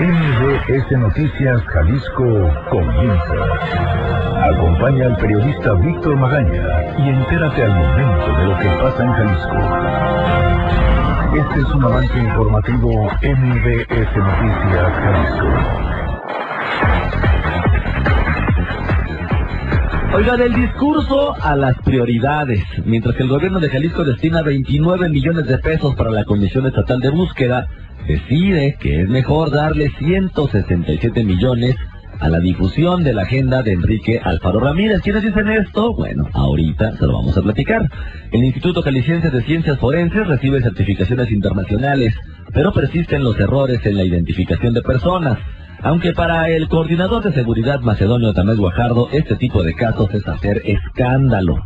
MBS Noticias Jalisco comienza. Acompaña al periodista Víctor Magaña y entérate al momento de lo que pasa en Jalisco. Este es un avance informativo MBS Noticias Jalisco. Oiga, del discurso a las prioridades. Mientras que el gobierno de Jalisco destina 29 millones de pesos para la Comisión Estatal de Búsqueda, decide que es mejor darle 167 millones a la difusión de la agenda de Enrique Alfaro Ramírez. ¿Quiénes dicen esto? Bueno, ahorita se lo vamos a platicar. El Instituto Jalisciense de Ciencias Forenses recibe certificaciones internacionales, pero persisten los errores en la identificación de personas. Aunque para el coordinador de seguridad macedonio Tamés Guajardo, este tipo de casos es hacer escándalo.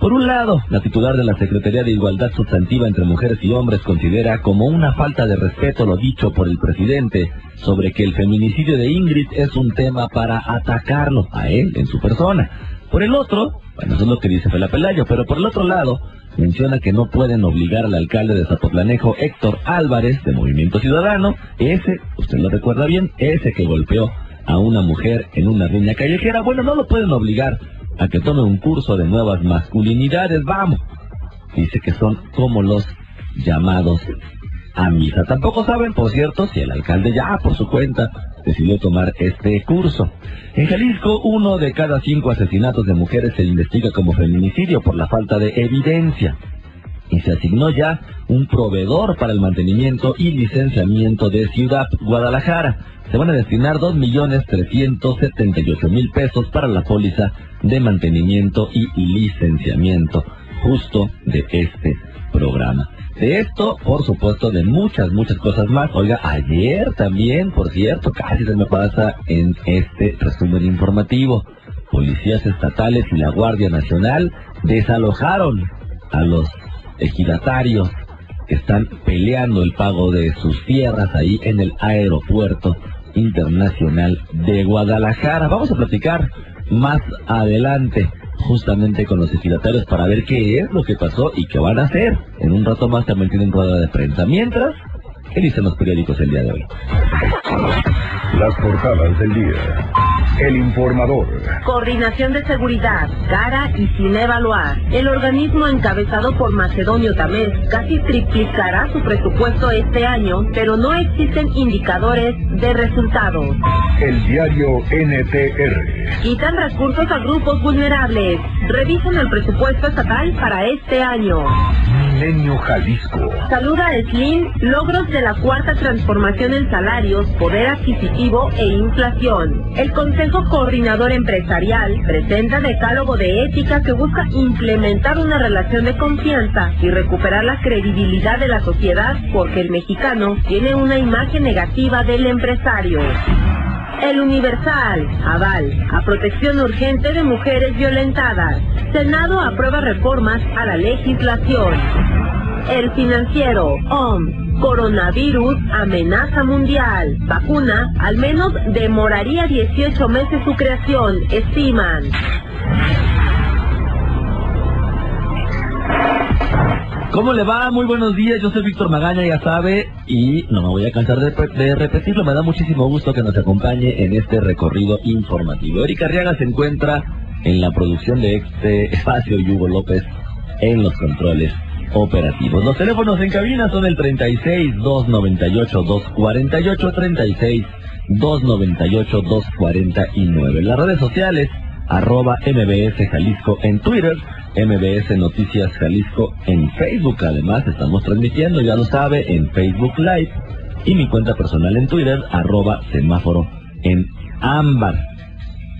Por un lado, la titular de la Secretaría de Igualdad Sustantiva entre Mujeres y Hombres considera como una falta de respeto lo dicho por el presidente sobre que el feminicidio de Ingrid es un tema para atacarlo a él en su persona. Por el otro, bueno, eso es lo que dice Fela Pelayo, pero por el otro lado, menciona que no pueden obligar al alcalde de Zapotlanejo, Héctor Álvarez, de Movimiento Ciudadano, ese, usted lo recuerda bien, ese que golpeó a una mujer en una riña callejera. Bueno, no lo pueden obligar a que tome un curso de nuevas masculinidades, vamos. Dice que son como los llamados a misa. Tampoco saben, por cierto, si el alcalde ya por su cuenta decidió tomar este curso. En Jalisco, uno de cada cinco asesinatos de mujeres se investiga como feminicidio por la falta de evidencia. Y se asignó ya un proveedor para el mantenimiento y licenciamiento de Ciudad Guadalajara. Se van a destinar 2.378.000 pesos para la póliza de mantenimiento y licenciamiento justo de este programa. De esto, por supuesto, de muchas, muchas cosas más. Oiga, ayer también, por cierto, casi se me pasa en este resumen informativo. Policías estatales y la Guardia Nacional desalojaron a los ejidatarios que están peleando el pago de sus tierras ahí en el aeropuerto internacional de Guadalajara. Vamos a platicar más adelante justamente con los ejidatarios para ver qué es lo que pasó y qué van a hacer. En un rato más también tienen rueda de prensa. Mientras, ¿qué dicen los periódicos el día de hoy? Las portadas del día. El informador. Coordinación de seguridad, cara y sin evaluar. El organismo encabezado por Macedonio Tamés casi triplicará su presupuesto este año, pero no existen indicadores de resultados. El diario NTR. Quitan recursos a grupos vulnerables. Revisan el presupuesto estatal para este año. Milenio Jalisco. Saluda a Slim logros de la cuarta transformación en salarios, poder adquisitivo e inflación. El Consejo Coordinador Empresarial presenta decálogo de ética que busca implementar una relación de confianza y recuperar la credibilidad de la sociedad porque el mexicano tiene una imagen negativa del empresario. El Universal, aval, a protección urgente de mujeres violentadas. Senado aprueba reformas a la legislación. El Financiero, OM, coronavirus, amenaza mundial. Vacuna, al menos demoraría 18 meses su creación, estiman. ¿Cómo le va? Muy buenos días, yo soy Víctor Magaña, ya sabe, y no me voy a cansar de, repetirlo, me da muchísimo gusto que nos acompañe en este recorrido informativo. Erika Arriaga se encuentra en la producción de este espacio y Hugo López en los controles operativos. Los teléfonos en cabina son el 36 298 248 36 298 249. Las redes sociales arroba MBS Jalisco en Twitter, MBS Noticias Jalisco en Facebook. Además, estamos transmitiendo, ya lo sabe, en Facebook Live y mi cuenta personal en Twitter, arroba semáforo en ámbar.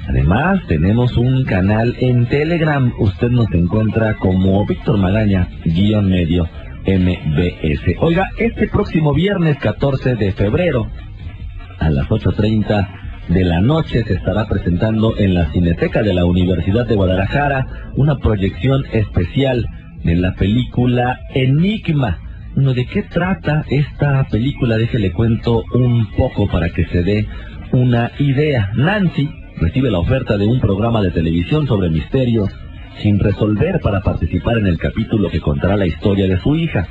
Además, tenemos un canal en Telegram. Usted nos encuentra como Víctor Magaña, guion medio MBS. Oiga, este próximo viernes 14 de febrero, a las 8.30 de la noche se estará presentando en la Cineteca de la Universidad de Guadalajara una proyección especial de la película Enigma. ¿De qué trata esta película? Déjele cuento un poco para que se dé una idea. Nancy recibe la oferta de un programa de televisión sobre misterios sin resolver para participar en el capítulo que contará la historia de su hija.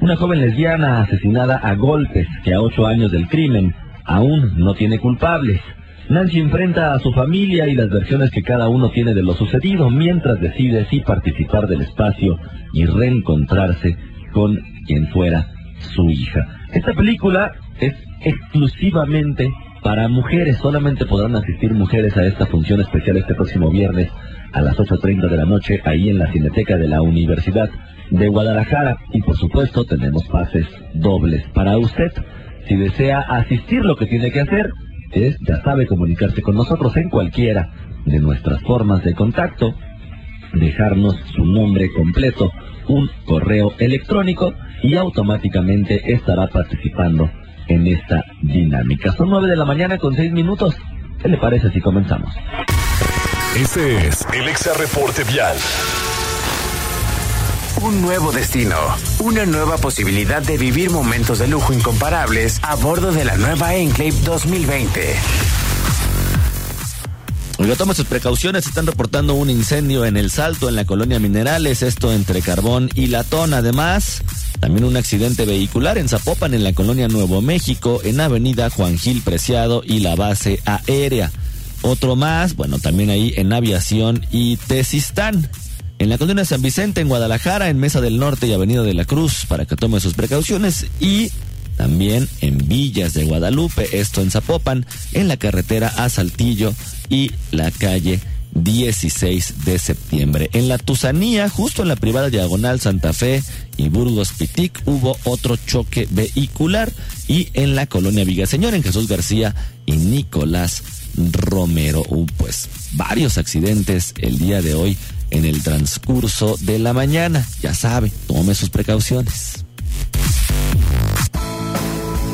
Una joven lesbiana asesinada a golpes que a ocho años del crimen aún no tiene culpables. Nancy enfrenta a su familia y las versiones que cada uno tiene de lo sucedido mientras decide si participar del espacio y reencontrarse con quien fuera su hija. Esta película es exclusivamente para mujeres. Solamente podrán asistir mujeres a esta función especial este próximo viernes a las 8.30 de la noche ahí en la Cineteca de la Universidad de Guadalajara. Y por supuesto tenemos pases dobles para usted. Si desea asistir, lo que tiene que hacer es, ya sabe, comunicarse con nosotros en cualquiera de nuestras formas de contacto, dejarnos su nombre completo, un correo electrónico y automáticamente estará participando en esta dinámica. Son nueve de la mañana con seis minutos. ¿Qué le parece si comenzamos? Este es el Exa Reporte Vial. Un nuevo destino, una nueva posibilidad de vivir momentos de lujo incomparables a bordo de la nueva Enclave 2020. Oiga, toma sus precauciones, están reportando un incendio en el Salto, en la colonia Minerales, esto entre Carbón y Latón. Además, también un accidente vehicular en Zapopan, en la colonia Nuevo México, en Avenida Juan Gil Preciado y la base aérea. Otro más, bueno, también ahí en Aviación y Tesistán. En la colonia San Vicente, en Guadalajara, en Mesa del Norte y Avenida de la Cruz, para que tome sus precauciones. Y también en Villas de Guadalupe, esto en Zapopan, en la carretera a Saltillo y la calle 16 de septiembre. En la Tusanía, justo en la privada diagonal Santa Fe y Burgos Pitic, hubo otro choque vehicular. Y en la colonia Villaseñor, en Jesús García y Nicolás Romero, hubo pues varios accidentes el día de hoy en el transcurso de la mañana. Ya sabe, tome sus precauciones.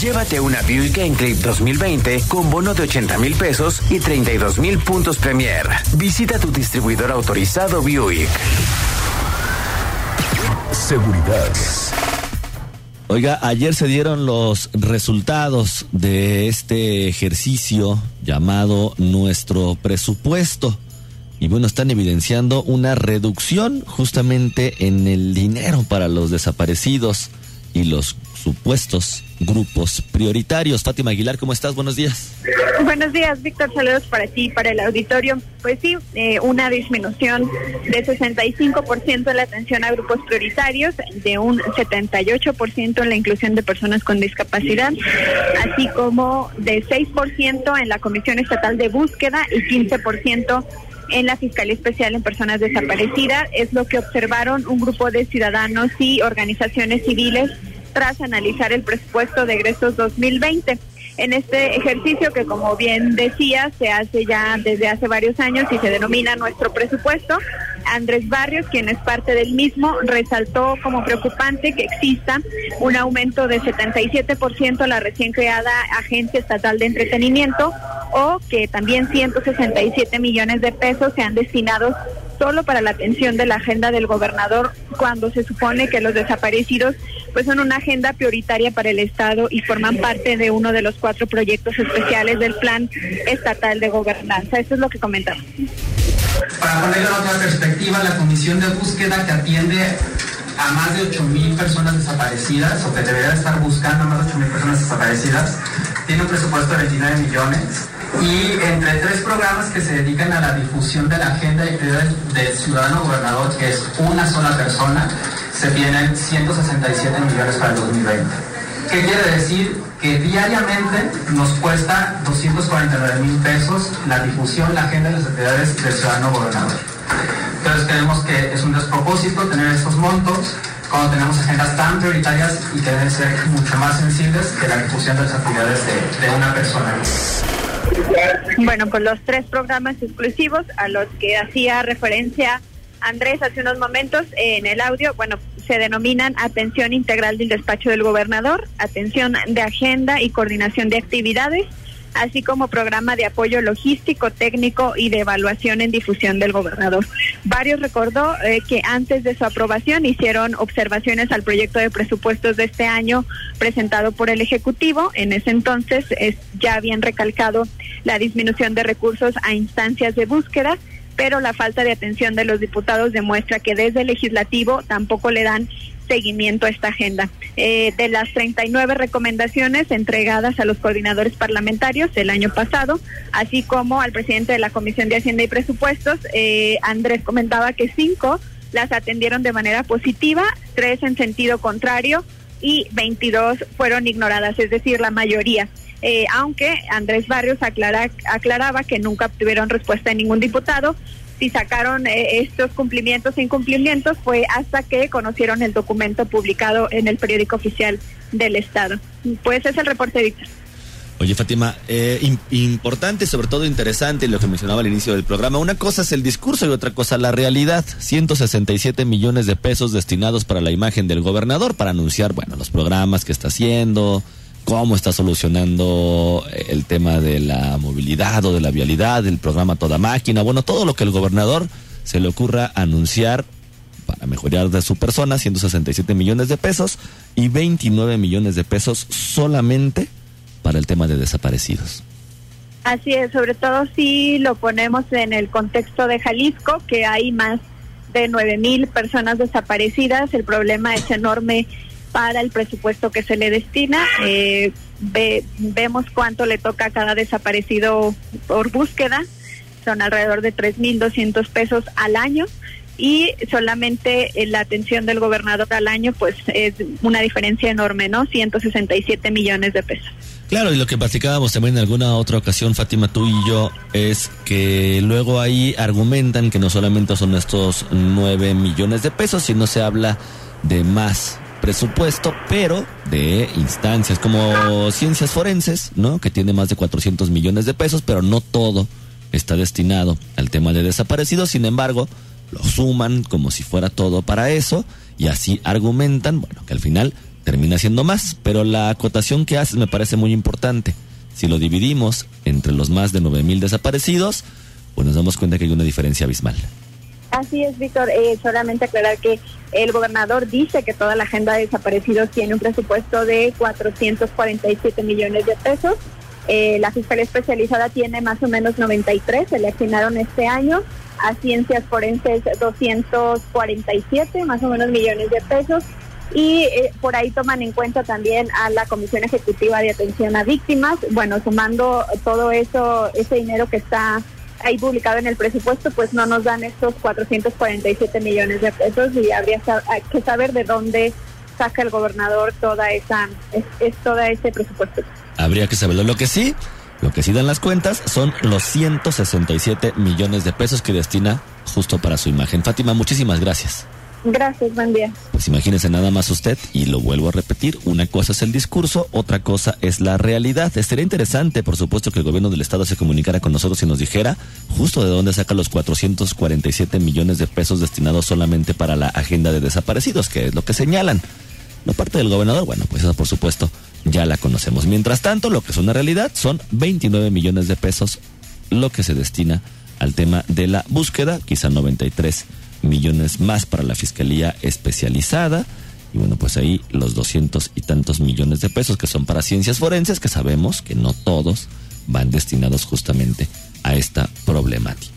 Llévate una Buick Enclave 2020 con bono de 80 mil pesos y 32 mil puntos Premier. Visita tu distribuidor autorizado Buick. Seguridad. Oiga, ayer se dieron los resultados de este ejercicio llamado nuestro presupuesto. Y bueno, están evidenciando una reducción justamente en el dinero para los desaparecidos y los supuestos grupos prioritarios. Fátima Aguilar, ¿cómo estás? Buenos días. Buenos días, Víctor. Saludos para ti y para el auditorio. Pues sí, eh, una disminución de 65% en la atención a grupos prioritarios, de un 78% en la inclusión de personas con discapacidad, así como de 6% en la Comisión Estatal de Búsqueda y 15% en la Fiscalía Especial en Personas Desaparecidas. Es lo que observaron un grupo de ciudadanos y organizaciones civiles tras analizar el presupuesto de egresos 2020. En este ejercicio que, como bien decía, se hace ya desde hace varios años y se denomina nuestro presupuesto, Andrés Barrios, quien es parte del mismo, resaltó como preocupante que exista un aumento de 77% a la recién creada Agencia Estatal de Entretenimiento o que también 167 millones de pesos sean destinados solo para la atención de la agenda del gobernador cuando se supone que los desaparecidos pues son una agenda prioritaria para el Estado y forman parte de uno de los cuatro proyectos especiales del Plan Estatal de Gobernanza. Eso es lo que comentamos. Para ponerlo en otra perspectiva, la Comisión de Búsqueda que atiende a más de 8.000 personas desaparecidas, o que debería estar buscando a más de 8.000 personas desaparecidas, tiene un presupuesto de 29 millones y entre tres programas que se dedican a la difusión de la agenda de prioridades del ciudadano gobernador, que es una sola persona, se tienen 167 millones para el 2020. ¿Qué quiere decir? Que diariamente nos cuesta 249 mil pesos la difusión, la agenda de las actividades del ciudadano gobernador. Entonces creemos que es un despropósito tener estos montos cuando tenemos agendas tan prioritarias y que deben ser mucho más sensibles que la difusión de las actividades de, de una persona. Bueno, pues los tres programas exclusivos a los que hacía referencia Andrés hace unos momentos en el audio, bueno, se denominan atención integral del despacho del gobernador, atención de agenda y coordinación de actividades, así como programa de apoyo logístico, técnico y de evaluación en difusión del gobernador. Varios recordó eh, que antes de su aprobación hicieron observaciones al proyecto de presupuestos de este año presentado por el Ejecutivo. En ese entonces es, ya habían recalcado la disminución de recursos a instancias de búsqueda pero la falta de atención de los diputados demuestra que desde el legislativo tampoco le dan seguimiento a esta agenda. Eh, de las 39 recomendaciones entregadas a los coordinadores parlamentarios el año pasado, así como al presidente de la Comisión de Hacienda y Presupuestos, eh, Andrés comentaba que cinco las atendieron de manera positiva, tres en sentido contrario y 22 fueron ignoradas, es decir, la mayoría. Eh, aunque Andrés Barrios aclara, aclaraba que nunca obtuvieron respuesta de ningún diputado. Si sacaron eh, estos cumplimientos e incumplimientos fue hasta que conocieron el documento publicado en el periódico oficial del Estado. Pues es el reporte, Víctor. Oye, Fátima, eh, importante, sobre todo interesante lo que mencionaba al inicio del programa. Una cosa es el discurso y otra cosa la realidad. 167 millones de pesos destinados para la imagen del gobernador para anunciar, bueno, los programas que está haciendo, cómo está solucionando el tema de la movilidad o de la vialidad, el programa Toda Máquina, bueno, todo lo que el gobernador se le ocurra anunciar para mejorar de su persona, 167 millones de pesos y 29 millones de pesos solamente para el tema de desaparecidos. Así es, sobre todo si lo ponemos en el contexto de Jalisco, que hay más de 9 mil personas desaparecidas, el problema es enorme para el presupuesto que se le destina. Eh, vemos cuánto le toca a cada desaparecido por búsqueda. Son alrededor de 3.200 pesos al año y solamente la atención del gobernador al año pues es una diferencia enorme, ¿no? 167 millones de pesos. Claro, y lo que platicábamos también en alguna otra ocasión, Fátima, tú y yo, es que luego ahí argumentan que no solamente son estos 9 millones de pesos, sino se habla de más presupuesto, pero de instancias como ciencias forenses, ¿no? Que tiene más de 400 millones de pesos, pero no todo está destinado al tema de desaparecidos. Sin embargo, lo suman como si fuera todo para eso y así argumentan, bueno, que al final termina siendo más, pero la acotación que haces me parece muy importante. Si lo dividimos entre los más de 9 mil desaparecidos, pues nos damos cuenta que hay una diferencia abismal. Así es, Víctor. Eh, solamente aclarar que el gobernador dice que toda la agenda de desaparecidos tiene un presupuesto de 447 millones de pesos. Eh, la Fiscalía Especializada tiene más o menos 93, se le asignaron este año. A Ciencias Forenses 247, más o menos millones de pesos. Y eh, por ahí toman en cuenta también a la Comisión Ejecutiva de Atención a Víctimas. Bueno, sumando todo eso, ese dinero que está ahí publicado en el presupuesto, pues no nos dan estos 447 millones de pesos y habría que saber de dónde saca el gobernador toda esa es, toda ese presupuesto. Habría que saberlo. Lo que sí, lo que sí dan las cuentas son los 167 millones de pesos que destina justo para su imagen. Fátima, muchísimas gracias. Gracias, buen día. Pues imagínese nada más usted, y lo vuelvo a repetir, una cosa es el discurso, otra cosa es la realidad. Estaría interesante, por supuesto, que el gobierno del estado se comunicara con nosotros y nos dijera justo de dónde saca los 447 millones de pesos destinados solamente para la agenda de desaparecidos, que es lo que señalan. La parte del gobernador, bueno, pues eso por supuesto ya la conocemos. Mientras tanto, lo que es una realidad son 29 millones de pesos lo que se destina al tema de la búsqueda, quizá 93 millones más para la Fiscalía Especializada. Y bueno, pues ahí los doscientos y tantos millones de pesos que son para ciencias forenses, que sabemos que no todos van destinados justamente a esta problemática.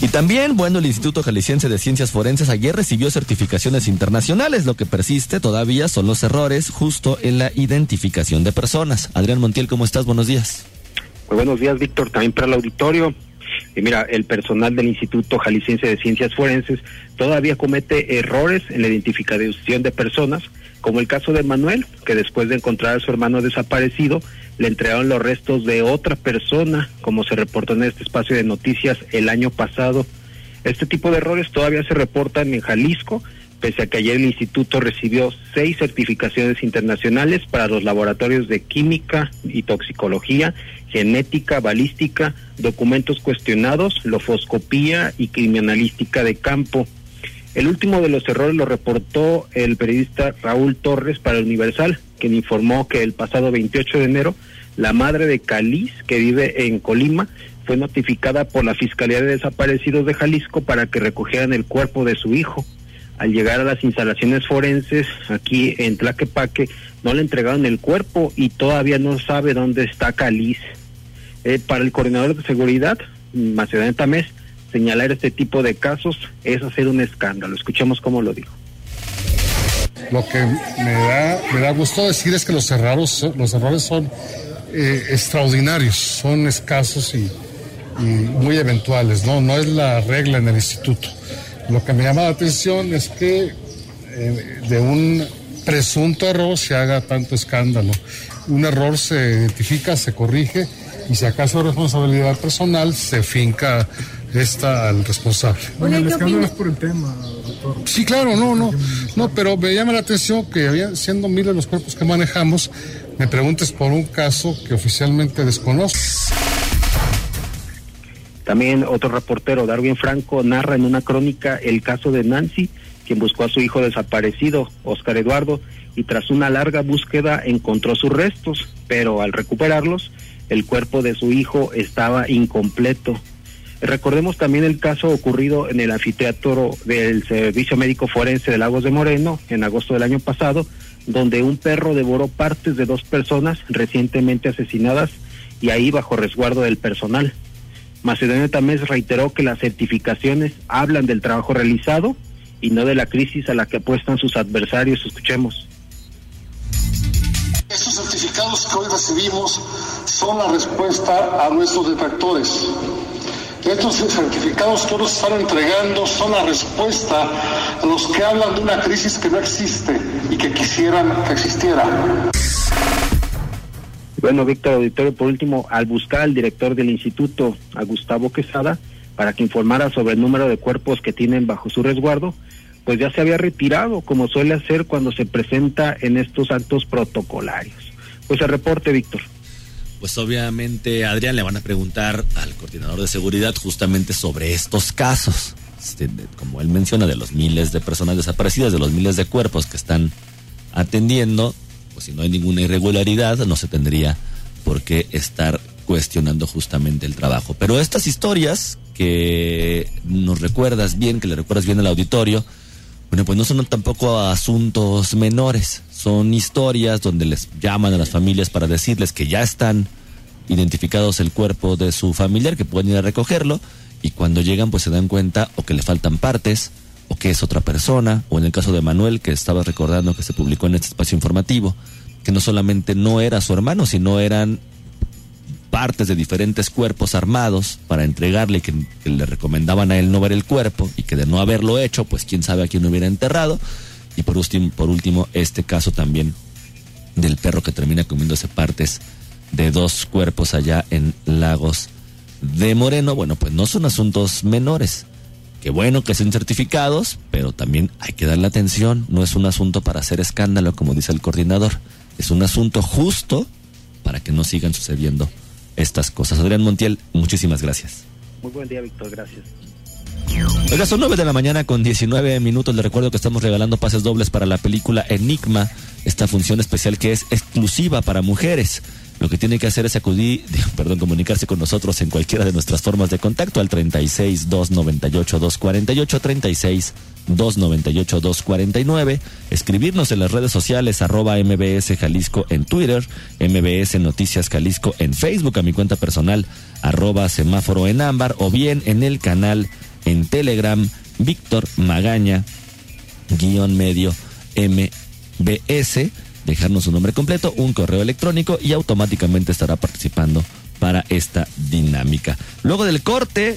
Y también, bueno, el Instituto Jalisciense de Ciencias Forenses ayer recibió certificaciones internacionales. Lo que persiste todavía son los errores justo en la identificación de personas. Adrián Montiel, ¿cómo estás? Buenos días. Muy buenos días, Víctor, también para el auditorio. Y mira, el personal del Instituto Jalisciense de Ciencias Forenses todavía comete errores en la identificación de personas, como el caso de Manuel, que después de encontrar a su hermano desaparecido, le entregaron los restos de otra persona, como se reportó en este espacio de noticias el año pasado. Este tipo de errores todavía se reportan en Jalisco, pese a que ayer el instituto recibió seis certificaciones internacionales para los laboratorios de química y toxicología genética, balística, documentos cuestionados, lofoscopía y criminalística de campo. El último de los errores lo reportó el periodista Raúl Torres para Universal, quien informó que el pasado 28 de enero La madre de Caliz, que vive en Colima, fue notificada por la Fiscalía de Desaparecidos de Jalisco para que recogieran el cuerpo de su hijo. Al llegar a las instalaciones forenses aquí en Tlaquepaque, no le entregaron el cuerpo y todavía no sabe dónde está Caliz. Eh, para el coordinador de seguridad, Macedonio Tamés, señalar este tipo de casos es hacer un escándalo. Escuchemos cómo lo dijo. Lo que me da, me da gusto decir es que los errores, los errores son eh, extraordinarios, son escasos y, muy eventuales, ¿no? No es la regla en el instituto. Lo que me llama la atención es que eh, de un presunto error se haga tanto escándalo. Un error se identifica, se corrige y si acaso responsabilidad personal se finca esta al responsable. Bueno, el escándalo es por el tema, doctor. Sí, claro, no, no, no, pero me llama la atención que había, siendo miles los cuerpos que manejamos, me preguntes por un caso que oficialmente desconozco. También otro reportero, Darwin Franco, narra en una crónica el caso de Nancy, quien buscó a su hijo desaparecido, Oscar Eduardo, y tras una larga búsqueda encontró sus restos, pero al recuperarlos, el cuerpo de su hijo estaba incompleto. Recordemos también el caso ocurrido en el anfiteatro del Servicio Médico Forense de Lagos de Moreno en agosto del año pasado, donde un perro devoró partes de dos personas recientemente asesinadas y ahí bajo resguardo del personal. Macedonio Tamés reiteró que las certificaciones hablan del trabajo realizado y no de la crisis a la que apuestan sus adversarios. Escuchemos. Estos certificados que hoy recibimos son la respuesta a nuestros detractores. Estos certificados que nos están entregando son la respuesta a los que hablan de una crisis que no existe y que quisieran que existiera. Bueno, Víctor Auditorio, por último, al buscar al director del instituto, a Gustavo Quesada, para que informara sobre el número de cuerpos que tienen bajo su resguardo, pues ya se había retirado, como suele hacer cuando se presenta en estos actos protocolarios. Pues el reporte, Víctor pues obviamente Adrián le van a preguntar al coordinador de seguridad justamente sobre estos casos. Este, como él menciona, de los miles de personas desaparecidas, de los miles de cuerpos que están atendiendo, pues si no hay ninguna irregularidad, no se tendría por qué estar cuestionando justamente el trabajo. Pero estas historias que nos recuerdas bien, que le recuerdas bien al auditorio, bueno, pues no son tampoco asuntos menores, son historias donde les llaman a las familias para decirles que ya están identificados el cuerpo de su familiar, que pueden ir a recogerlo, y cuando llegan pues se dan cuenta o que le faltan partes, o que es otra persona, o en el caso de Manuel, que estaba recordando que se publicó en este espacio informativo, que no solamente no era su hermano, sino eran partes de diferentes cuerpos armados para entregarle que, que, le recomendaban a él no ver el cuerpo y que de no haberlo hecho, pues quién sabe a quién hubiera enterrado. Y por último, por último, este caso también del perro que termina comiéndose partes de dos cuerpos allá en Lagos de Moreno. Bueno, pues no son asuntos menores. Qué bueno que sean certificados, pero también hay que darle atención. No es un asunto para hacer escándalo, como dice el coordinador. Es un asunto justo para que no sigan sucediendo estas cosas. Adrián Montiel, muchísimas gracias. Muy buen día, Víctor, gracias. Oiga, son 9 de la mañana con 19 minutos. Le recuerdo que estamos regalando pases dobles para la película Enigma, esta función especial que es exclusiva para mujeres. Lo que tiene que hacer es acudir, perdón, comunicarse con nosotros en cualquiera de nuestras formas de contacto al 36 298 248 36 298 249, escribirnos en las redes sociales arroba MBS Jalisco en Twitter, MBS Noticias Jalisco en Facebook, a mi cuenta personal arroba semáforo en ámbar o bien en el canal en Telegram Víctor Magaña guion medio MBS dejarnos su nombre completo, un correo electrónico y automáticamente estará participando para esta dinámica. Luego del corte,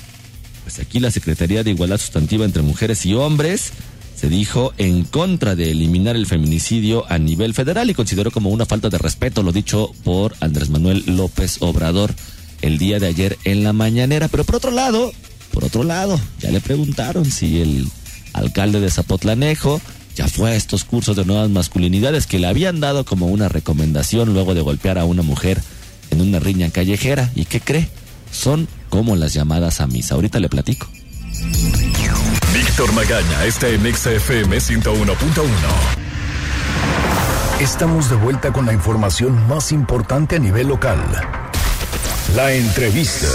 pues aquí la Secretaría de Igualdad Sustantiva entre Mujeres y Hombres se dijo en contra de eliminar el feminicidio a nivel federal y consideró como una falta de respeto lo dicho por Andrés Manuel López Obrador el día de ayer en la mañanera. Pero por otro lado, por otro lado, ya le preguntaron si el alcalde de Zapotlanejo ya fue a estos cursos de nuevas masculinidades que le habían dado como una recomendación luego de golpear a una mujer en una riña callejera. ¿Y qué cree? Son como las llamadas a misa. Ahorita le platico. Víctor Magaña está en XFM 101.1. Estamos de vuelta con la información más importante a nivel local. La entrevista.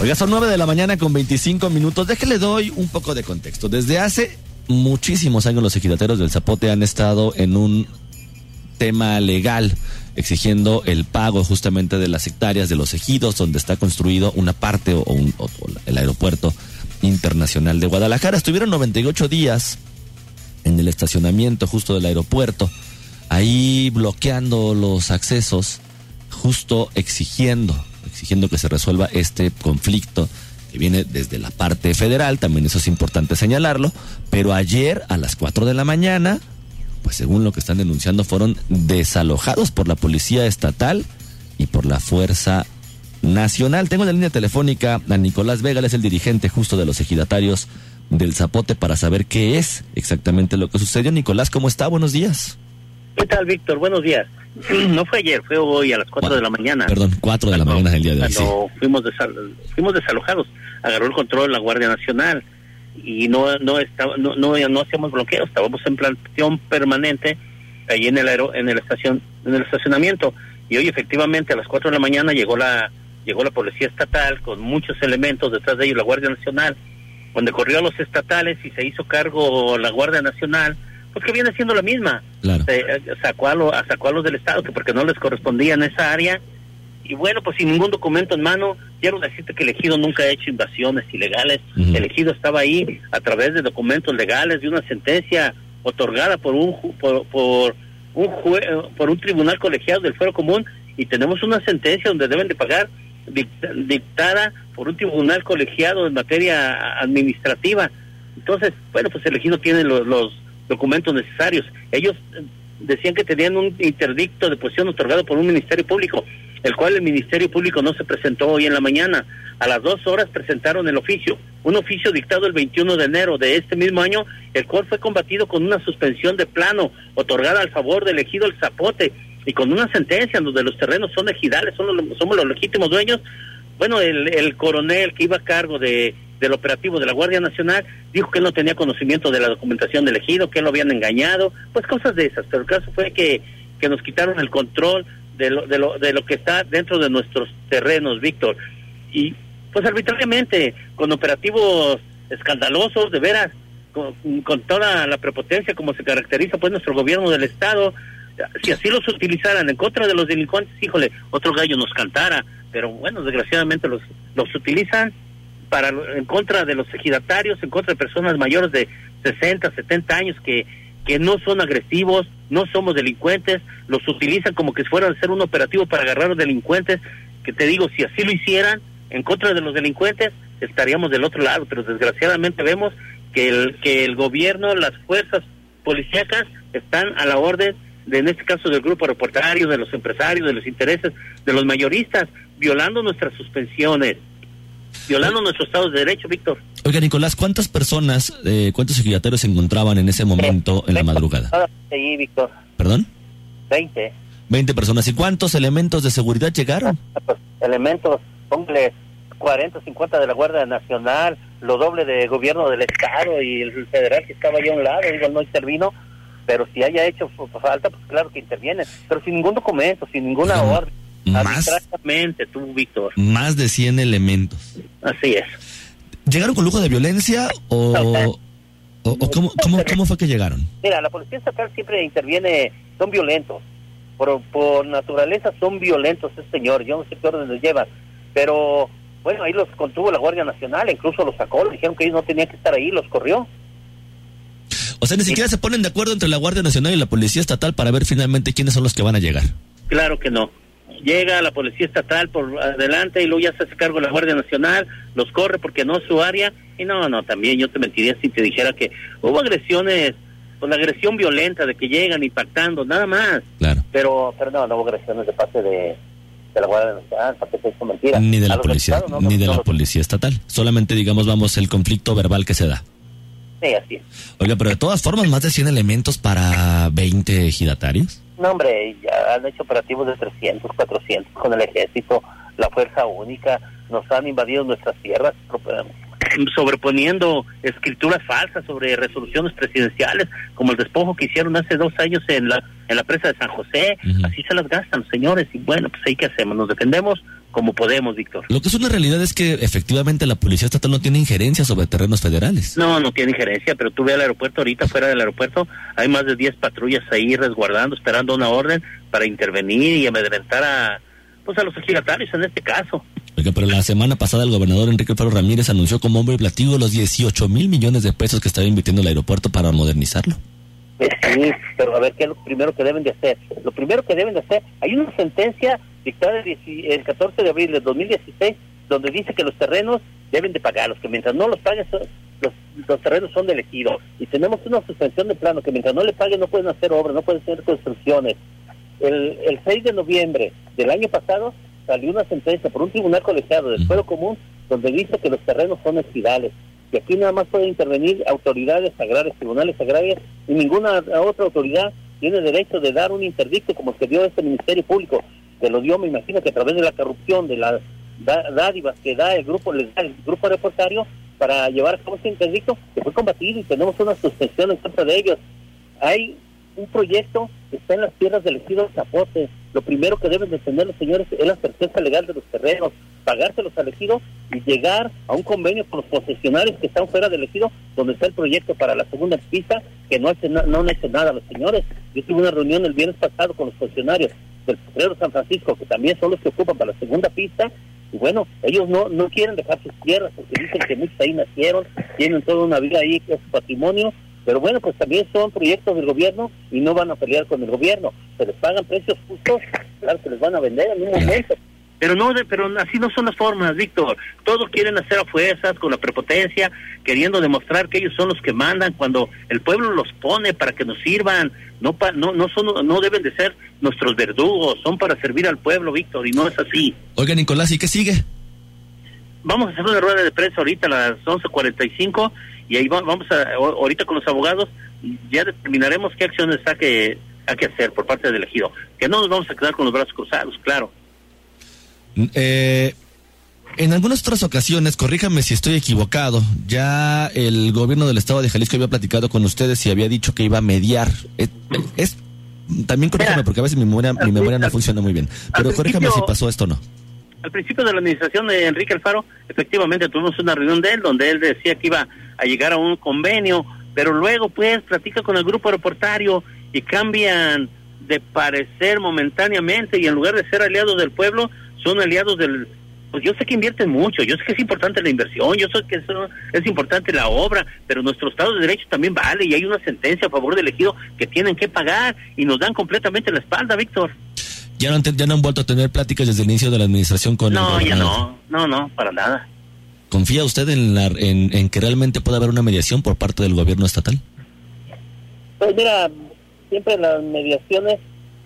Oiga, son 9 de la mañana con 25 minutos. Déjale doy un poco de contexto. Desde hace muchísimos años los ejidatarios del Zapote han estado en un tema legal exigiendo el pago justamente de las hectáreas de los ejidos donde está construido una parte o, un, o el aeropuerto internacional de Guadalajara. Estuvieron 98 días en el estacionamiento justo del aeropuerto, ahí bloqueando los accesos, justo exigiendo, exigiendo que se resuelva este conflicto viene desde la parte federal, también eso es importante señalarlo, pero ayer a las 4 de la mañana, pues según lo que están denunciando, fueron desalojados por la Policía Estatal y por la Fuerza Nacional. Tengo en la línea telefónica a Nicolás Vega, es el dirigente justo de los ejidatarios del Zapote para saber qué es exactamente lo que sucedió. Nicolás, ¿cómo está? Buenos días. ¿Qué tal, Víctor? Buenos días. No fue ayer, fue hoy a las 4 de la mañana. Perdón, 4 de la mañana del día de hoy. Cuando fuimos, fuimos desalojados, agarró el control la Guardia Nacional y no no estaba, no, no, no hacíamos bloqueos, estábamos en plantación permanente ahí en el aero, en el estación en el estacionamiento y hoy efectivamente a las 4 de la mañana llegó la llegó la policía estatal con muchos elementos detrás de ellos la Guardia Nacional donde corrió a los estatales y se hizo cargo la Guardia Nacional, pues que viene siendo la misma. Eh, sacó, a sacó a los del Estado, que porque no les correspondía en esa área. Y bueno, pues sin ningún documento en mano, quiero decirte que el ejido nunca ha hecho invasiones ilegales. El ejido estaba ahí a través de documentos legales, de una sentencia otorgada por un por, por un por un tribunal colegiado del Fuero Común y tenemos una sentencia donde deben de pagar dictada por un tribunal colegiado en materia administrativa. Entonces, bueno, pues el ejido tiene los, los documentos necesarios. Ellos eh, decían que tenían un interdicto de posición otorgado por un ministerio público, el cual el ministerio público no se presentó hoy en la mañana. A las dos horas presentaron el oficio, un oficio dictado el 21 de enero de este mismo año, el cual fue combatido con una suspensión de plano otorgada al favor del ejido El Zapote y con una sentencia donde los terrenos son ejidales, son somos los legítimos dueños, bueno, el, el coronel que iba a cargo de, del operativo de la Guardia Nacional dijo que él no tenía conocimiento de la documentación del ejido, que lo habían engañado, pues cosas de esas, pero el caso fue que, que nos quitaron el control de lo, de, lo, de lo que está dentro de nuestros terrenos, Víctor. Y pues arbitrariamente, con operativos escandalosos, de veras, con, con toda la prepotencia como se caracteriza pues nuestro gobierno del Estado, si así los utilizaran en contra de los delincuentes, híjole, otro gallo nos cantara, pero bueno, desgraciadamente los, los utilizan para en contra de los ejidatarios, en contra de personas mayores de 60, 70 años que, que no son agresivos, no somos delincuentes, los utilizan como que fueran a ser un operativo para agarrar a los delincuentes, que te digo, si así lo hicieran en contra de los delincuentes, estaríamos del otro lado, pero desgraciadamente vemos que el, que el gobierno, las fuerzas policíacas están a la orden de, en este caso del grupo reportario, de los empresarios, de los intereses, de los mayoristas, violando nuestras suspensiones, violando nuestro Estado de Derecho, Víctor. Oiga, Nicolás, ¿cuántas personas, eh, cuántos ejidatarios se encontraban en ese momento en la madrugada? Sí, Víctor. ¿Perdón? Veinte. Veinte personas. ¿Y cuántos elementos de seguridad llegaron? Pues, elementos, póngale 40, 50 de la Guardia Nacional, lo doble de gobierno del Estado y el federal que estaba ahí a un lado, igual no intervino pero si haya hecho falta, pues claro que interviene, pero sin ningún documento, sin ninguna orden. Más, tú, Víctor. Más de 100 elementos. Así es. ¿Llegaron con lujo de violencia o, o, cómo, cómo, cómo, fue que llegaron? Mira, la policía estatal siempre interviene, son violentos. Por, por naturaleza son violentos, ese señor. Yo no sé qué orden les llevan. Pero bueno, ahí los contuvo la Guardia Nacional, incluso los sacó, le dijeron que ellos no tenían que estar ahí, los corrió. O sea, ni siquiera se ponen de acuerdo entre la Guardia Nacional y la Policía Estatal para ver finalmente quiénes son los que van a llegar. Claro que no. Llega la Policía Estatal por adelante y luego ya se hace cargo la Guardia Nacional, los corre porque no es su área. Y no, no, también yo te mentiría si te dijera que hubo agresiones, con la agresión violenta de que llegan impactando, nada más. Claro. Pero, pero no, no hubo agresiones de parte de, la Guardia Nacional, para que mentira. Ni de la policía, ni de la policía estatal. Solamente, digamos, vamos, el conflicto verbal que se da. Sí, así Oiga, pero de todas formas, más de 100 elementos para 20 ejidatarios. No, hombre, ya han hecho operativos de 300, 400 con el ejército, la fuerza única, nos han invadido nuestras tierras, sobreponiendo escrituras falsas sobre resoluciones presidenciales, como el despojo que hicieron hace dos años en la, en la presa de San José. Así se las gastan, señores. Y bueno, pues ahí que hacemos, nos defendemos como podemos, Víctor. Lo que es una realidad es que efectivamente la Policía Estatal no tiene injerencia sobre terrenos federales. No, no tiene injerencia, pero tú ve al aeropuerto ahorita, fuera del aeropuerto, hay más de 10 patrullas ahí resguardando, esperando una orden para intervenir y amedrentar a, pues a los ejidatarios en este caso. Oiga, pero la semana pasada el gobernador Enrique Alfaro Ramírez anunció como hombre platigo los 18 mil millones de pesos que estaba invirtiendo el aeropuerto para modernizarlo. Sí, pero a ver, ¿qué es lo primero que deben de hacer? Lo primero que deben de hacer, hay una sentencia dictada el 14 de abril de 2016 donde dice que los terrenos deben de pagarlos, que mientras no los paguen los, los terrenos son de elegido. Y tenemos una suspensión de plano, que mientras no le paguen no pueden hacer obras, no pueden hacer construcciones. El, el 6 de noviembre del año pasado salió una sentencia por un tribunal colegiado del Fuero Común donde dice que los terrenos son equidales que aquí nada más pueden intervenir autoridades agrarias, tribunales agrarios, y ninguna otra autoridad tiene derecho de dar un interdicto como el que dio este Ministerio Público, que lo dio, me imagino, que a través de la corrupción, de las dádivas que da el grupo, les da el grupo reportario para llevar a cabo este interdicto, que fue combatido y tenemos una suspensión en contra de ellos. Hay un proyecto que está en las tierras del ejido Zapote. Lo primero que deben de tener los señores es la certeza legal de los terrenos, pagárselos al ejido y llegar a un convenio con los posesionarios que están fuera del ejido, donde está el proyecto para la segunda pista, que no, hace no han hecho nada los señores. Yo tuve una reunión el viernes pasado con los posesionarios del Potrero San Francisco, que también son los que ocupan para la segunda pista, y bueno, ellos no, no quieren dejar sus tierras porque dicen que muchos ahí nacieron, tienen toda una vida ahí que es su patrimonio, pero bueno, pues también son proyectos del gobierno y no van a pelear con el gobierno. Se les pagan precios justos, claro que les van a vender en un momento. Pero no, pero así no son las formas, Víctor. Todos quieren hacer a fuerzas con la prepotencia, queriendo demostrar que ellos son los que mandan cuando el pueblo los pone para que nos sirvan. No, no, no son, no deben de ser nuestros verdugos, son para servir al pueblo, Víctor, y no es así. Oiga, Nicolás, ¿y qué sigue? Vamos a hacer una rueda de prensa ahorita a las 11:45 y ahí vamos a, ahorita con los abogados, ya determinaremos qué acciones hay que, hay que hacer por parte del elegido. Que no nos vamos a quedar con los brazos cruzados, claro. Eh, en algunas otras ocasiones, corríjame si estoy equivocado, ya el gobierno del estado de Jalisco había platicado con ustedes y había dicho que iba a mediar. Eh, es, también corríjame porque a veces mi memoria, mi memoria no funciona muy bien, pero corríjame si pasó esto o no. Al principio de la administración de Enrique Alfaro, efectivamente tuvimos una reunión de él donde él decía que iba a llegar a un convenio, pero luego pues platica con el grupo aeroportario y cambian de parecer momentáneamente y en lugar de ser aliados del pueblo, son aliados del... Pues yo sé que invierten mucho, yo sé que es importante la inversión, yo sé que es importante la obra, pero nuestro Estado de Derecho también vale y hay una sentencia a favor del elegido que tienen que pagar y nos dan completamente la espalda, Víctor. ¿Ya no, ya no han vuelto a tener pláticas desde el inicio de la administración con No, ya no, no, no, para nada. ¿Confía usted en, la, en, que realmente pueda haber una mediación por parte del gobierno estatal? Pues mira, siempre las mediaciones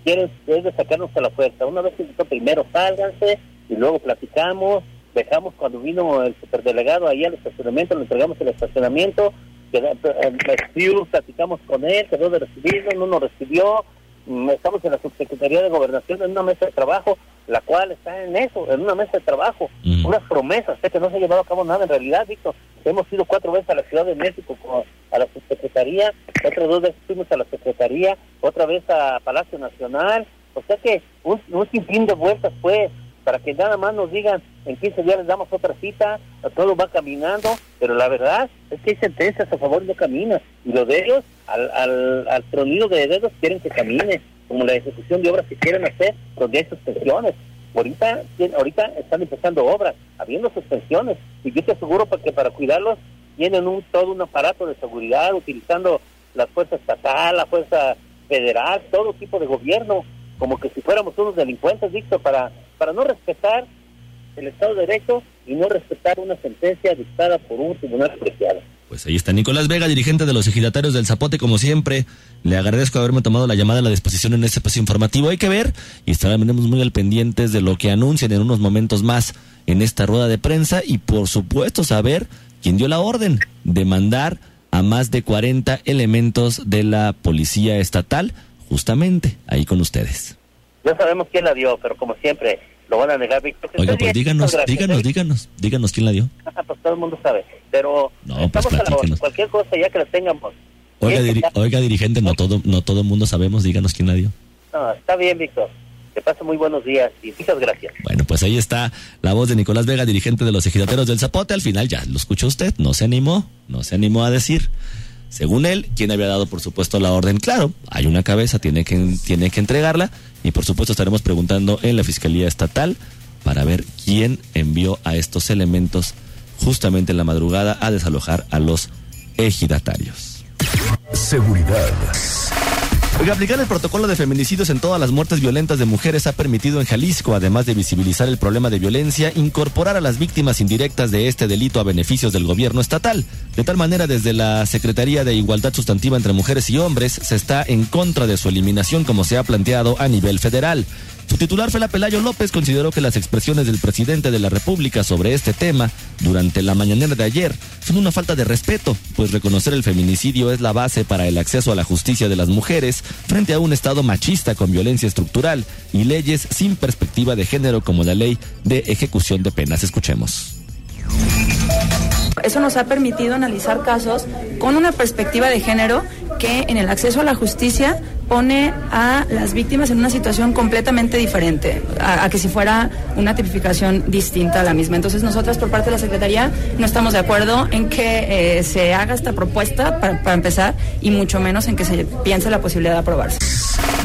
quieren de sacarnos a la fuerza. Una vez que primero sálganse y luego platicamos, dejamos cuando vino el superdelegado ahí al estacionamiento, le entregamos el estacionamiento, el platicamos con él, quedó de recibirlo, no nos recibió, estamos en la subsecretaría de gobernación en una mesa de trabajo, la cual está en eso, en una mesa de trabajo, unas promesas, sé que no se ha llevado a cabo nada en realidad, Víctor. Hemos ido cuatro veces a la Ciudad de México, a la subsecretaría, otras dos veces fuimos a la secretaría, otra vez a Palacio Nacional, o sea que un, un sinfín de vueltas pues, para que nada más nos digan en 15 días les damos otra cita, todo va caminando, pero la verdad es que hay sentencias a favor no camina, y lo de ellos, al, al, al tronido de dedos quieren que camine como la ejecución de obras que quieren hacer, donde hay suspensiones. Ahorita, ahorita están empezando obras, habiendo suspensiones, y yo te aseguro que para cuidarlos tienen un, todo un aparato de seguridad, utilizando la fuerza estatal, la fuerza federal, todo tipo de gobierno, como que si fuéramos unos delincuentes, Víctor, para, para no respetar el Estado de Derecho y no respetar una sentencia dictada por un tribunal colegiado. Pues ahí está Nicolás Vega, dirigente de los ejidatarios del Zapote, como siempre. Le agradezco haberme tomado la llamada a la disposición en este espacio informativo. Hay que ver y estaremos muy al pendientes de lo que anuncien en unos momentos más en esta rueda de prensa y por supuesto saber quién dio la orden de mandar a más de 40 elementos de la policía estatal justamente ahí con ustedes. No sabemos quién la dio, pero como siempre, lo van a negar, Víctor. Oiga, pues díganos, díganos, díganos, díganos quién la dio. pues todo el mundo sabe, pero no, pues estamos a cualquier cosa ya que la tengamos. Oiga, oiga, dirigente, no todo, no todo el mundo sabemos, díganos quién la dio. No, está bien, Víctor. Te paso muy buenos días y muchas gracias. Bueno, pues ahí está la voz de Nicolás Vega, dirigente de los ejidatarios del Zapote. Al final ya lo escuchó usted, no se animó, no se animó a decir. Según él, quien había dado, por supuesto, la orden, claro, hay una cabeza, tiene que, tiene que entregarla y, por supuesto, estaremos preguntando en la Fiscalía Estatal para ver quién envió a estos elementos justamente en la madrugada a desalojar a los ejidatarios. Seguridad. Oiga, aplicar el protocolo de feminicidios en todas las muertes violentas de mujeres ha permitido en Jalisco, además de visibilizar el problema de violencia, incorporar a las víctimas indirectas de este delito a beneficios del gobierno estatal. De tal manera, desde la Secretaría de Igualdad Sustantiva entre Mujeres y Hombres se está en contra de su eliminación como se ha planteado a nivel federal. Su titular Fela Pelayo López consideró que las expresiones del presidente de la República sobre este tema durante la mañanera de ayer son una falta de respeto, pues reconocer el feminicidio es la base para el acceso a la justicia de las mujeres frente a un Estado machista con violencia estructural y leyes sin perspectiva de género como la ley de ejecución de penas. Escuchemos. Eso nos ha permitido analizar casos con una perspectiva de género que en el acceso a la justicia pone a las víctimas en una situación completamente diferente a, que si fuera una tipificación distinta a la misma. Entonces nosotros por parte de la Secretaría no estamos de acuerdo en que eh, se haga esta propuesta para, para empezar y mucho menos en que se piense la posibilidad de aprobarse.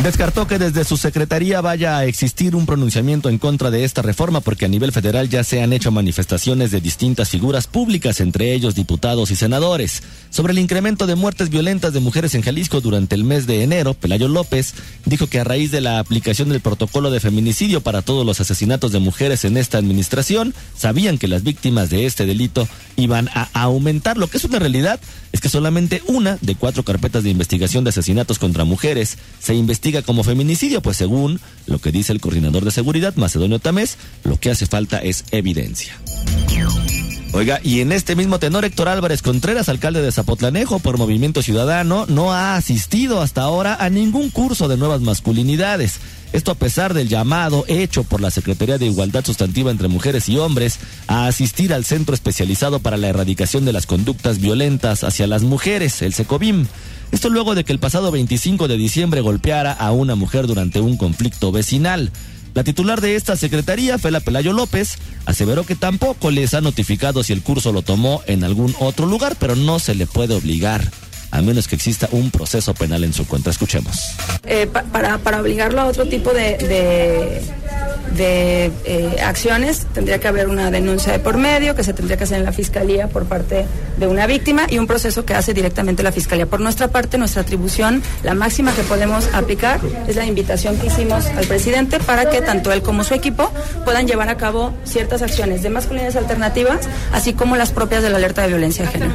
Descartó que desde su secretaría vaya a existir un pronunciamiento en contra de esta reforma porque a nivel federal ya se han hecho manifestaciones de distintas figuras públicas, entre ellos diputados y senadores. Sobre el incremento de muertes violentas de mujeres en Jalisco durante el mes de enero, López dijo que a raíz de la aplicación del protocolo de feminicidio para todos los asesinatos de mujeres en esta administración, sabían que las víctimas de este delito iban a aumentar. Lo que es una realidad es que solamente una de cuatro carpetas de investigación de asesinatos contra mujeres se investiga como feminicidio, pues según lo que dice el coordinador de seguridad, Macedonio Tamés, lo que hace falta es evidencia. Oiga, y en este mismo tenor, Héctor Álvarez Contreras, alcalde de Zapotlanejo por Movimiento Ciudadano, no ha asistido hasta ahora a ningún curso de nuevas masculinidades. Esto a pesar del llamado hecho por la Secretaría de Igualdad Sustantiva entre Mujeres y Hombres a asistir al Centro Especializado para la Erradicación de las Conductas Violentas hacia las Mujeres, el SECOBIM. Esto luego de que el pasado 25 de diciembre golpeara a una mujer durante un conflicto vecinal. La titular de esta secretaría, Fela Pelayo López, aseveró que tampoco les ha notificado si el curso lo tomó en algún otro lugar, pero no se le puede obligar a menos que exista un proceso penal en su cuenta. Escuchemos. Eh, para, para obligarlo a otro tipo de, de, eh, acciones, tendría que haber una denuncia de por medio que se tendría que hacer en la fiscalía por parte de una víctima y un proceso que hace directamente la fiscalía. Por nuestra parte, nuestra atribución, la máxima que podemos aplicar es la invitación que hicimos al presidente para que tanto él como su equipo puedan llevar a cabo ciertas acciones de masculinidades alternativas, así como las propias de la alerta de violencia de género.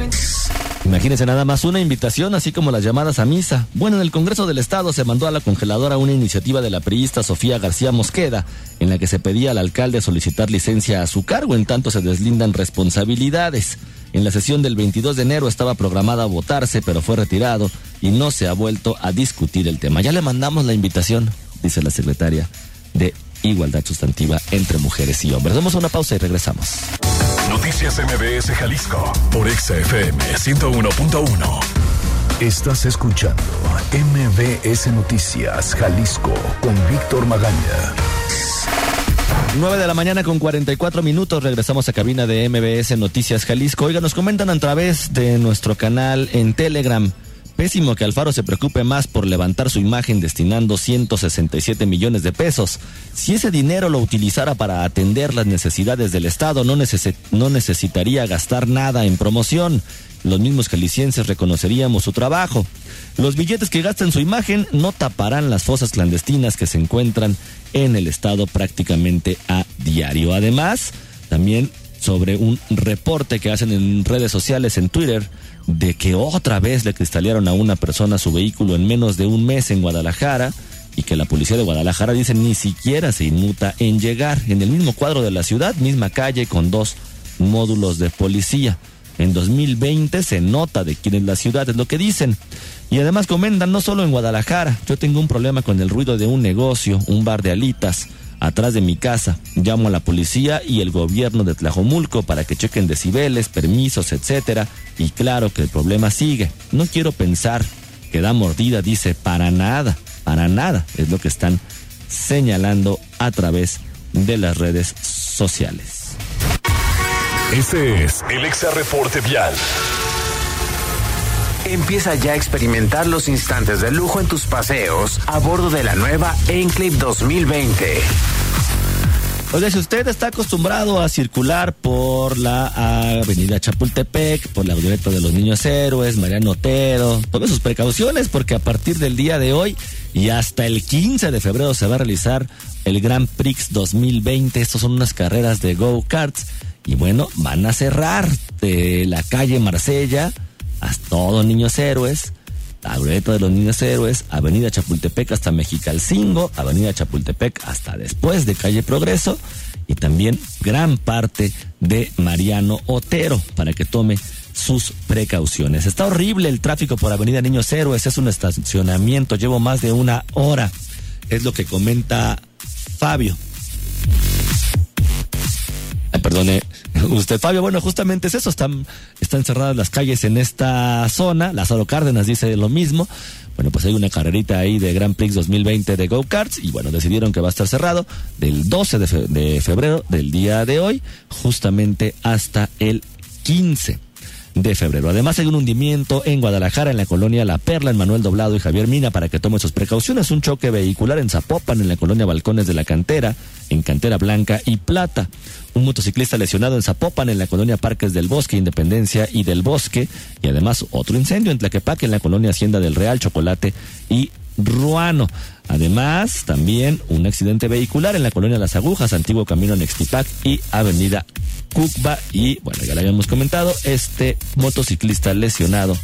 Imagínense nada más una invitación, así como las llamadas a misa. Bueno, en el Congreso del Estado se mandó a la congeladora una iniciativa de la priista Sofía García Mosqueda, en la que se pedía al alcalde solicitar licencia a su cargo, en tanto se deslindan responsabilidades. En la sesión del 22 de enero estaba programada a votarse, pero fue retirado y no se ha vuelto a discutir el tema. Ya le mandamos la invitación, dice la secretaria de Igualdad Sustantiva entre Mujeres y Hombres. Damos una pausa y regresamos. Noticias MBS Jalisco por XFM 101.1. Estás escuchando MBS Noticias Jalisco con Víctor Magaña. 9 de la mañana con 44 minutos. Regresamos a cabina de MBS Noticias Jalisco. Oiga, nos comentan a través de nuestro canal en Telegram. Pésimo que Alfaro se preocupe más por levantar su imagen destinando 167 millones de pesos. Si ese dinero lo utilizara para atender las necesidades del Estado, no, necesitaría gastar nada en promoción. Los mismos jaliscienses reconoceríamos su trabajo. Los billetes que gastan su imagen no taparán las fosas clandestinas que se encuentran en el Estado prácticamente a diario. Además, también sobre un reporte que hacen en redes sociales, en Twitter, de que otra vez le cristalearon a una persona su vehículo en menos de un mes en Guadalajara y que la policía de Guadalajara dice ni siquiera se inmuta en llegar en el mismo cuadro de la ciudad, misma calle con dos módulos de policía. En 2020 se nota de quién es la ciudad, es lo que dicen. Y además comentan, no solo en Guadalajara, yo tengo un problema con el ruido de un negocio, un bar de alitas atrás de mi casa. Llamo a la policía y el gobierno de Tlajomulco para que chequen decibeles, permisos, etcétera. Y claro que el problema sigue. No quiero pensar que da mordida, dice, para nada, para nada. Es lo que están señalando a través de las redes sociales. Este es el Exa Reporte Vial. Empieza ya a experimentar los instantes de lujo en tus paseos a bordo de la nueva Enclave 2020. Oye, si usted está acostumbrado a circular por la avenida Chapultepec, por la glorieta de los niños héroes, Mariano Otero, tome sus precauciones porque a partir del día de hoy y hasta el 15 de febrero se va a realizar el Grand Prix 2020. Estas son unas carreras de go-karts y bueno, van a cerrar de la calle Marsella hasta todos Niños Héroes, glorieta de los Niños Héroes, Avenida Chapultepec hasta Mexicalcingo, Avenida Chapultepec hasta después de Calle Progreso y también gran parte de Mariano Otero para que tome sus precauciones. Está horrible el tráfico por Avenida Niños Héroes, es un estacionamiento, llevo más de una hora, es lo que comenta Fabio. Ay, perdone usted, Fabio. Bueno, justamente es eso. Están, están cerradas las calles en esta zona. Lázaro Cárdenas dice lo mismo. Bueno, pues hay una carrerita ahí de Grand Prix 2020 de go-karts y bueno, decidieron que va a estar cerrado del 12 de, fe- de febrero del día de hoy justamente hasta el 15 de febrero. Además hay un hundimiento en Guadalajara, en la colonia La Perla, en Manuel Doblado y Javier Mina para que tome sus precauciones. Un choque vehicular en Zapopan, en la colonia Balcones de la Cantera, en Cantera Blanca y Plata. Un motociclista lesionado en Zapopan, en la colonia Parques del Bosque, Independencia y del Bosque. Y además otro incendio en Tlaquepaque, en la colonia Hacienda del Real, Chocolate y Ruano. Además, también un accidente vehicular en la colonia Las Agujas, antiguo camino Nextipac y avenida Cucba. Y bueno, ya lo habíamos comentado, este motociclista lesionado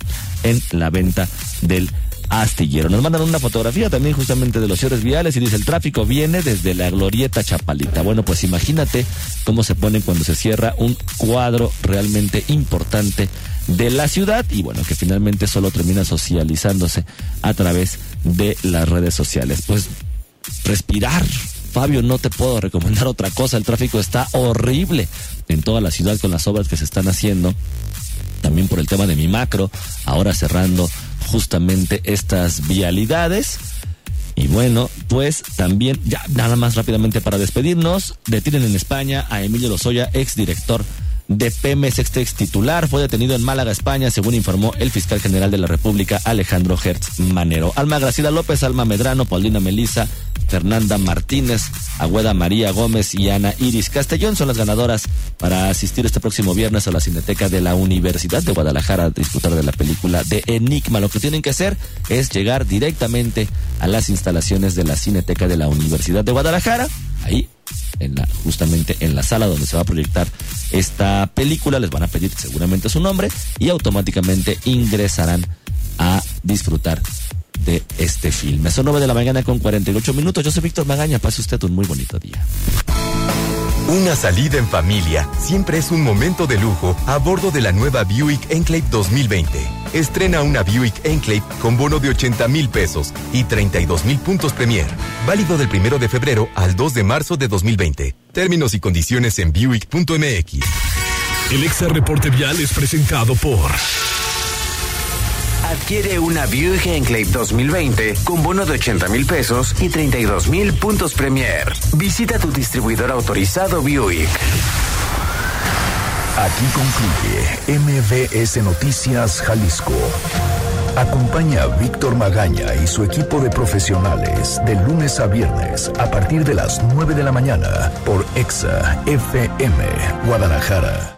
en la venta del astillero. Nos mandan una fotografía también justamente de los cierres viales y dice el tráfico viene desde la glorieta Chapalita. Bueno, pues imagínate cómo se pone cuando se cierra un cuadro realmente importante de la ciudad y bueno, que finalmente solo termina socializándose a través de las redes sociales. Pues respirar. Fabio, no te puedo recomendar otra cosa. El tráfico está horrible en toda la ciudad con las obras que se están haciendo. También por el tema de mi macro, ahora cerrando justamente estas vialidades. Y bueno, pues también, ya nada más rápidamente para despedirnos, detienen en España a Emilio Lozoya, exdirector de Pemex, ex titular, fue detenido en Málaga, España, según informó el fiscal general de la República, Alejandro Hertz Manero. Alma Gracila López, Alma Medrano, Paulina Melisa, Fernanda Martínez, Agüeda María Gómez y Ana Iris Castellón son las ganadoras para asistir este próximo viernes a la Cineteca de la Universidad de Guadalajara a disfrutar de la película de Enigma. Lo que tienen que hacer es llegar directamente a las instalaciones de la Cineteca de la Universidad de Guadalajara. Ahí en la, justamente en la sala donde se va a proyectar esta película, les van a pedir seguramente su nombre y automáticamente ingresarán a disfrutar de este filme. Son 9 de la mañana con 48 minutos. Yo soy Víctor Magaña. Pase usted un muy bonito día. Una salida en familia siempre es un momento de lujo a bordo de la nueva Buick Enclave 2020. Estrena una Buick Enclave con bono de 80 mil pesos y 32 mil puntos Premier. Válido del primero de febrero al 2 de marzo de 2020. Términos y condiciones en Buick.mx. El Exa Reporte Vial es presentado por Adquiere una Buick Enclave 2020 con bono de 80 mil pesos y 32 mil puntos Premier. Visita tu distribuidor autorizado Buick. Aquí concluye MBS Noticias Jalisco. Acompaña a Víctor Magaña y su equipo de profesionales de lunes a viernes a partir de las 9 de la mañana por Exa FM Guadalajara.